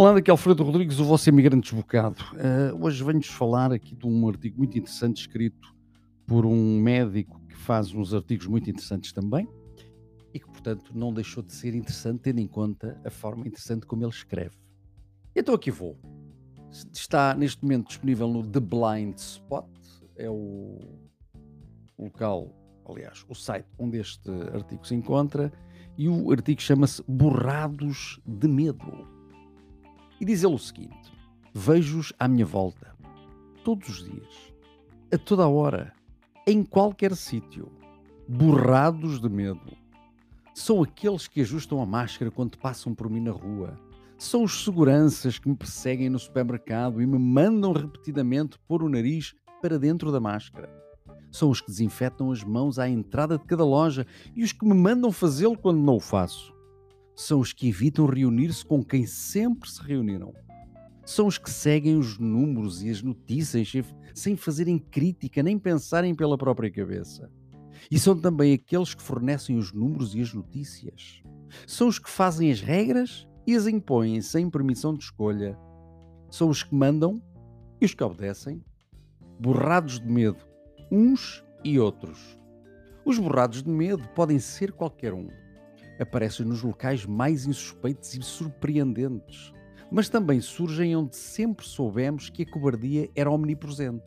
Olá, daqui é Alfredo Rodrigues, o vosso imigrante desbocado. Uh, hoje venho-vos falar aqui de um artigo muito interessante escrito por um médico que faz uns artigos muito interessantes também e que, portanto, não deixou de ser interessante tendo em conta a forma interessante como ele escreve. Então aqui vou. Está neste momento disponível no The Blind Spot, é o local, aliás, o site onde este artigo se encontra, e o artigo chama-se Borrados de Medo. E diz ele o seguinte: Vejo-os à minha volta, todos os dias, a toda a hora, em qualquer sítio, borrados de medo. São aqueles que ajustam a máscara quando passam por mim na rua. São os seguranças que me perseguem no supermercado e me mandam repetidamente pôr o nariz para dentro da máscara. São os que desinfetam as mãos à entrada de cada loja e os que me mandam fazê-lo quando não o faço são os que evitam reunir-se com quem sempre se reuniram. São os que seguem os números e as notícias sem fazerem crítica nem pensarem pela própria cabeça. E são também aqueles que fornecem os números e as notícias. São os que fazem as regras e as impõem sem permissão de escolha. São os que mandam e os que obedecem, borrados de medo, uns e outros. Os borrados de medo podem ser qualquer um aparecem nos locais mais insuspeitos e surpreendentes, mas também surgem onde sempre soubemos que a cobardia era omnipresente.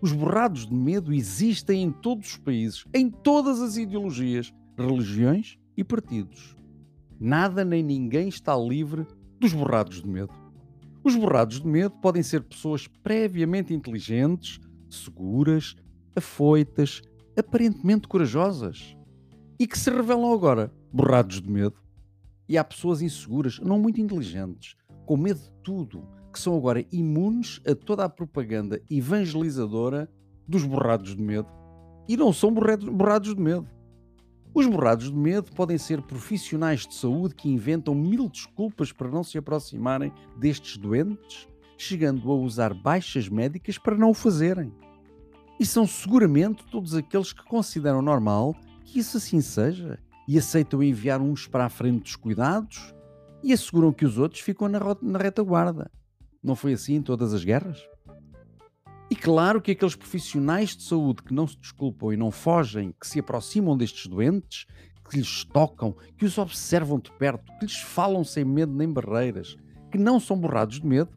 Os borrados de medo existem em todos os países, em todas as ideologias, religiões e partidos. Nada nem ninguém está livre dos borrados de medo. Os borrados de medo podem ser pessoas previamente inteligentes, seguras, afoitas, aparentemente corajosas e que se revelam agora borrados de medo. E há pessoas inseguras, não muito inteligentes, com medo de tudo, que são agora imunes a toda a propaganda evangelizadora dos borrados de medo. E não são borrados de medo. Os borrados de medo podem ser profissionais de saúde que inventam mil desculpas para não se aproximarem destes doentes, chegando a usar baixas médicas para não o fazerem. E são seguramente todos aqueles que consideram normal que isso assim seja e aceitam enviar uns para a frente dos cuidados e asseguram que os outros ficam na, na retaguarda. Não foi assim em todas as guerras? E claro que aqueles profissionais de saúde que não se desculpam e não fogem, que se aproximam destes doentes, que lhes tocam, que os observam de perto, que lhes falam sem medo nem barreiras, que não são borrados de medo,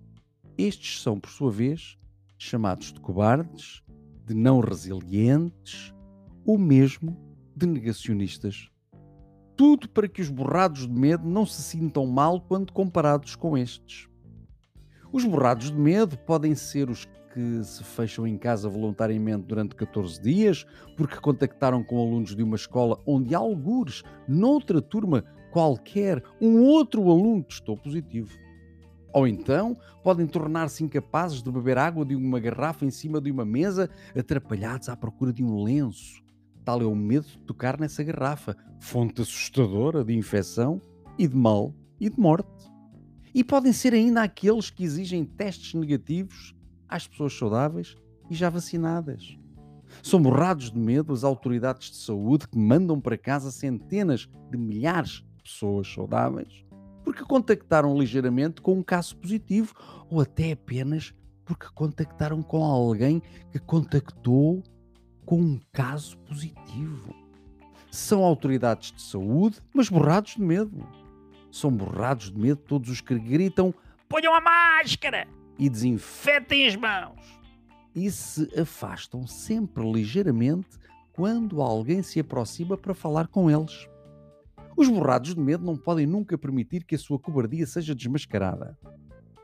estes são, por sua vez, chamados de cobardes, de não resilientes ou mesmo de negacionistas tudo para que os borrados de medo não se sintam mal quando comparados com estes. Os borrados de medo podem ser os que se fecham em casa voluntariamente durante 14 dias porque contactaram com alunos de uma escola onde algures, noutra turma qualquer, um outro aluno testou positivo. Ou então podem tornar-se incapazes de beber água de uma garrafa em cima de uma mesa, atrapalhados à procura de um lenço Tal é o medo de tocar nessa garrafa, fonte assustadora de infecção e de mal e de morte. E podem ser ainda aqueles que exigem testes negativos às pessoas saudáveis e já vacinadas. São borrados de medo as autoridades de saúde que mandam para casa centenas de milhares de pessoas saudáveis porque contactaram ligeiramente com um caso positivo ou até apenas porque contactaram com alguém que contactou com um caso positivo. São autoridades de saúde, mas borrados de medo. São borrados de medo todos os que gritam: ponham a máscara e desinfetem as mãos. E se afastam sempre ligeiramente quando alguém se aproxima para falar com eles. Os borrados de medo não podem nunca permitir que a sua cobardia seja desmascarada.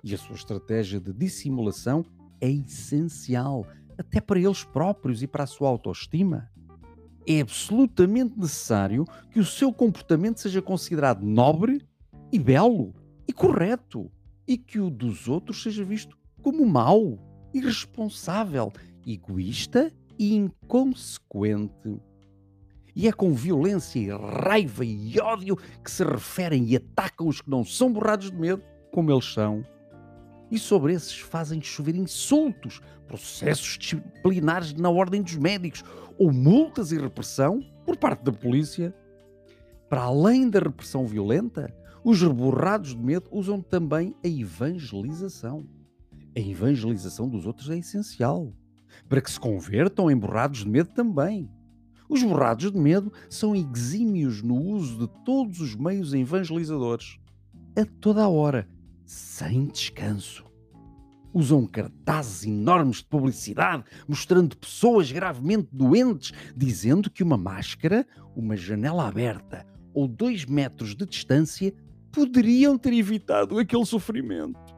E a sua estratégia de dissimulação é essencial até para eles próprios e para a sua autoestima. É absolutamente necessário que o seu comportamento seja considerado nobre e belo e correto, e que o dos outros seja visto como mau, irresponsável, egoísta e inconsequente. E é com violência e raiva e ódio que se referem e atacam os que não são borrados de medo, como eles são e sobre esses fazem chover insultos, processos disciplinares na ordem dos médicos ou multas e repressão por parte da polícia. Para além da repressão violenta, Os reborrados de medo usam também a evangelização. A evangelização dos outros é essencial para que se convertam em borrados de medo também. Os borrados de medo são exímios no uso de todos os meios evangelizadores, a toda a hora, sem descanso. Usam cartazes enormes de publicidade mostrando pessoas gravemente doentes, dizendo que uma máscara, uma janela aberta ou dois metros de distância poderiam ter evitado aquele sofrimento.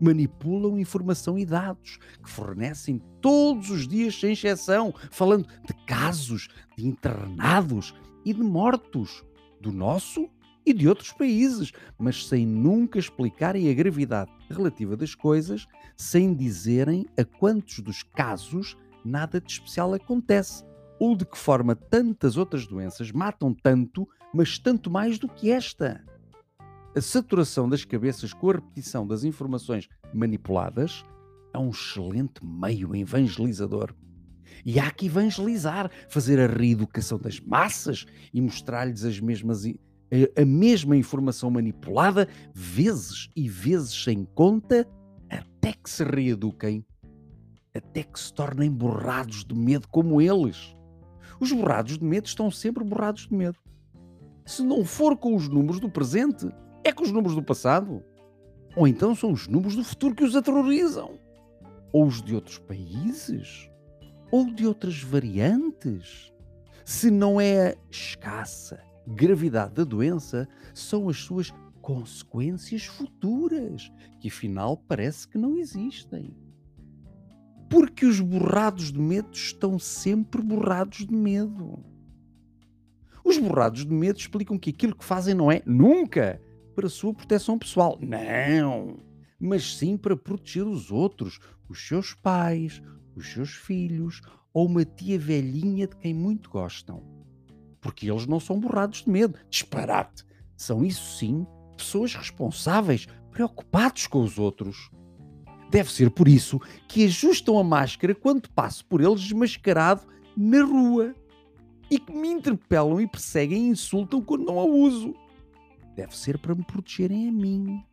Manipulam informação e dados que fornecem todos os dias, sem exceção, falando de casos de internados e de mortos do nosso e de outros países, mas sem nunca explicarem a gravidade relativa das coisas, sem dizerem a quantos dos casos nada de especial acontece, ou de que forma tantas outras doenças matam tanto, mas tanto mais do que esta. A saturação das cabeças com a repetição das informações manipuladas é um excelente meio evangelizador. E há que evangelizar, fazer a reeducação das massas e mostrar-lhes as mesmas a, mesma informação manipulada, vezes e vezes sem conta, até que se reeduquem, até que se tornem borrados de medo como eles. Os borrados de medo estão sempre borrados de medo. Se não for com os números do presente, é com os números do passado. Ou então são os números do futuro que os aterrorizam. Ou os de outros países. Ou de outras variantes. Se não é escassa, gravidade da doença são as suas consequências futuras, que afinal parece que não existem. Porque os borrados de medo estão sempre borrados de medo. Os borrados de medo explicam que aquilo que fazem não é nunca para a sua proteção pessoal. Não! Mas sim para proteger os outros, os seus pais, os seus filhos ou uma tia velhinha de quem muito gostam porque eles não são borrados de medo. Disparate! São, isso sim, pessoas responsáveis, preocupados com os outros. Deve ser por isso que ajustam a máscara quando passo por eles desmascarado na rua e que me interpelam e perseguem e insultam quando não a uso. Deve ser para me protegerem a mim.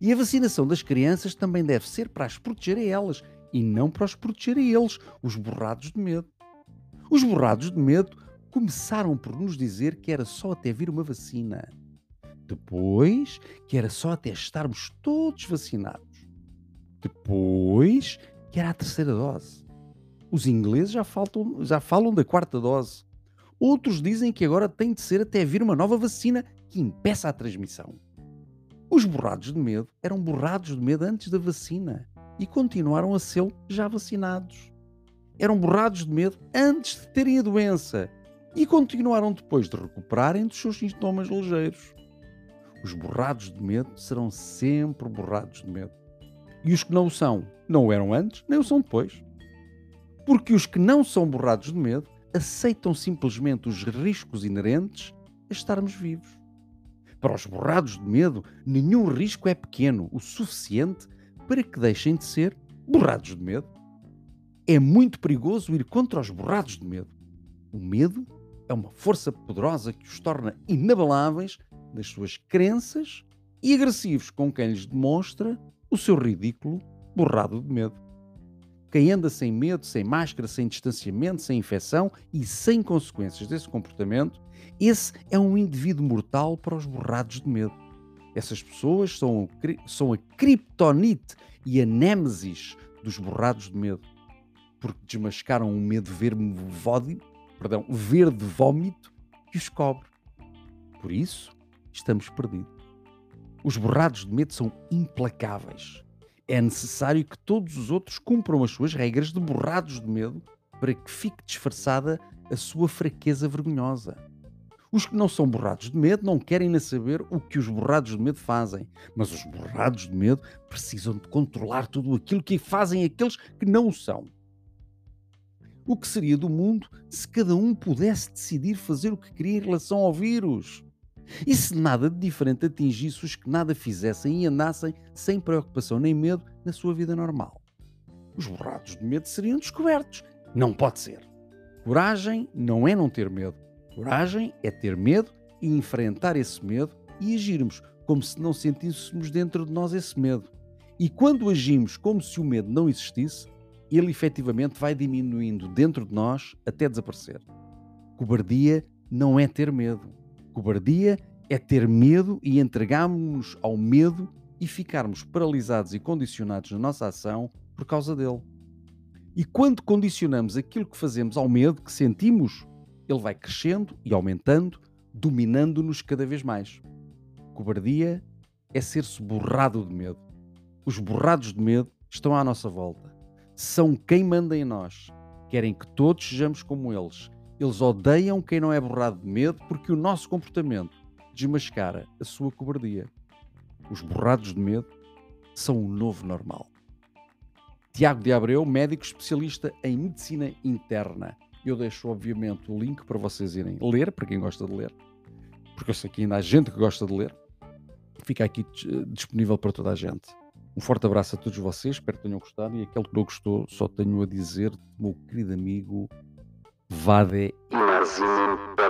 E a vacinação das crianças também deve ser para as proteger a elas e não para os proteger a eles, os borrados de medo. Os borrados de medo começaram por nos dizer que era só até vir uma vacina. Depois, que era só até estarmos todos vacinados. Depois, que era a terceira dose. Os ingleses já, faltam, já falam da quarta dose. Outros dizem que agora tem de ser até vir uma nova vacina que impeça a transmissão. Os borrados de medo eram borrados de medo antes da vacina e continuaram a ser já vacinados eram borrados de medo antes de terem a doença e continuaram depois de recuperarem dos seus sintomas ligeiros. Os borrados de medo serão sempre borrados de medo. E os que não o são, não o eram antes, nem o são depois. Porque os que não são borrados de medo aceitam simplesmente os riscos inerentes a estarmos vivos. Para os borrados de medo, nenhum risco é pequeno o suficiente para que deixem de ser borrados de medo é muito perigoso ir contra os borrados de medo. O medo é uma força poderosa que os torna inabaláveis nas suas crenças e agressivos com quem lhes demonstra o seu ridículo borrado de medo. Quem anda sem medo, sem máscara, sem distanciamento, sem infecção e sem consequências desse comportamento, esse é um indivíduo mortal para os borrados de medo. Essas pessoas são, são a criptonite e a nêmesis dos borrados de medo porque desmascaram um medo vódio, perdão, verde vómito que os cobre. Por isso, estamos perdidos. Os borrados de medo são implacáveis. É necessário que todos os outros cumpram as suas regras de borrados de medo para que fique disfarçada a sua fraqueza vergonhosa. Os que não são borrados de medo não querem nem saber o que os borrados de medo fazem, mas os borrados de medo precisam de controlar tudo aquilo que fazem aqueles que não o são. O que seria do mundo se cada um pudesse decidir fazer o que queria em relação ao vírus? E se nada de diferente atingisse os que nada fizessem e andassem sem preocupação nem medo na sua vida normal? Os borrados de medo seriam descobertos. Não pode ser. Coragem não é não ter medo. Coragem é ter medo e enfrentar esse medo e agirmos como se não sentíssemos dentro de nós esse medo. E quando agimos como se o medo não existisse, ele efetivamente vai diminuindo dentro de nós até desaparecer. Cobardia não é ter medo. Cobardia é ter medo e entregarmos-nos ao medo e ficarmos paralisados e condicionados na nossa ação por causa dele. E quando condicionamos aquilo que fazemos ao medo que sentimos, ele vai crescendo e aumentando, dominando-nos cada vez mais. Cobardia é ser-se borrado de medo. Os borrados de medo estão à nossa volta. São quem manda em nós. Querem que todos sejamos como eles. Eles odeiam quem não é borrado de medo porque o nosso comportamento desmascara a sua cobardia. Os borrados de medo são o novo normal. Tiago de Abreu, médico especialista em medicina interna. Eu deixo, obviamente, o link para vocês irem ler, para quem gosta de ler, porque eu sei que ainda há gente que gosta de ler. Fica aqui disponível para toda a gente. Um forte abraço a todos vocês, espero que tenham gostado. E aquele que não gostou, só tenho a dizer, meu querido amigo, Vade. Imaginem pervenit.